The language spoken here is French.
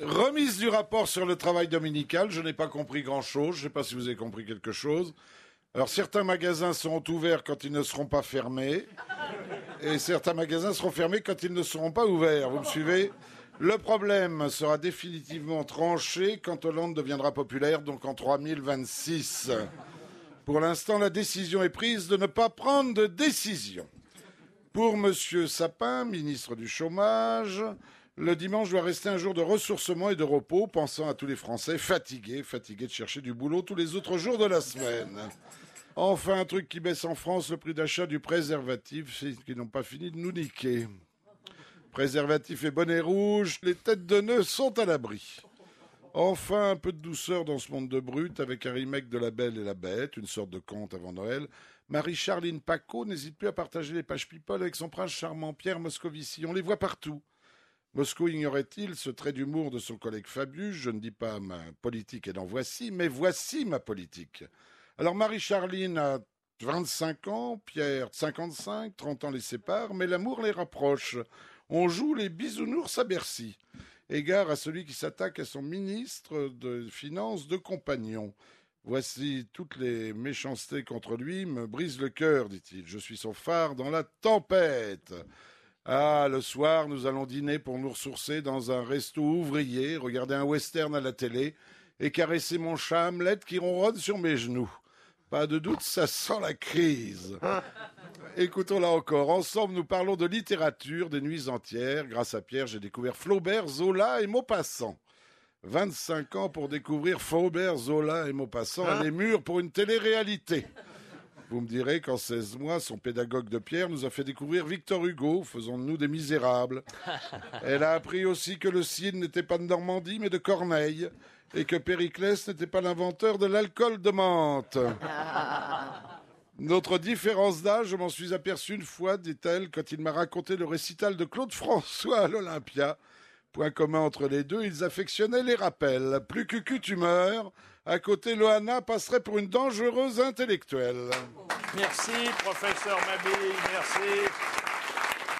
Remise du rapport sur le travail dominical. Je n'ai pas compris grand-chose. Je ne sais pas si vous avez compris quelque chose. Alors certains magasins seront ouverts quand ils ne seront pas fermés. Et certains magasins seront fermés quand ils ne seront pas ouverts. Vous me suivez? Le problème sera définitivement tranché quand Hollande deviendra populaire, donc en 3026. Pour l'instant, la décision est prise de ne pas prendre de décision. Pour M. Sapin, ministre du Chômage, le dimanche doit rester un jour de ressourcement et de repos, pensant à tous les Français fatigués, fatigués de chercher du boulot tous les autres jours de la semaine. Enfin, un truc qui baisse en France, le prix d'achat du préservatif, c'est qu'ils n'ont pas fini de nous niquer. Préservatif et bonnet rouge, les têtes de nœuds sont à l'abri. Enfin, un peu de douceur dans ce monde de brut avec un remake de La Belle et la Bête, une sorte de conte avant Noël. Marie-Charline Paco n'hésite plus à partager les pages people avec son prince charmant Pierre Moscovici. On les voit partout. Moscou ignorait-il ce trait d'humour de son collègue Fabius? Je ne dis pas ma politique est dans Voici, mais voici ma politique. Alors Marie-Charline a 25 ans, Pierre 55, 30 ans les séparent, mais l'amour les rapproche. On joue les bisounours à Bercy. Égard à celui qui s'attaque à son ministre de Finances de compagnon. Voici toutes les méchancetés contre lui, me brise le cœur, dit-il. Je suis son phare dans la tempête. Ah, le soir, nous allons dîner pour nous ressourcer dans un resto ouvrier, regarder un western à la télé et caresser mon chat Hamlet qui ronronne sur mes genoux. Pas de doute, ça sent la crise. Écoutons là encore. Ensemble, nous parlons de littérature des nuits entières. Grâce à Pierre, j'ai découvert Flaubert, Zola et Maupassant. 25 ans pour découvrir Flaubert, Zola et Maupassant. Elle est mûre pour une télé-réalité. Vous me direz qu'en 16 mois, son pédagogue de Pierre nous a fait découvrir Victor Hugo, faisons de nous des misérables. Elle a appris aussi que le cidre n'était pas de Normandie, mais de Corneille, et que Périclès n'était pas l'inventeur de l'alcool de menthe. Notre différence d'âge, je m'en suis aperçu une fois, dit-elle, quand il m'a raconté le récital de Claude François à l'Olympia. Point commun entre les deux, ils affectionnaient les rappels. Plus cucu tu meurs, à côté Loana passerait pour une dangereuse intellectuelle. Merci, professeur Mabille, merci.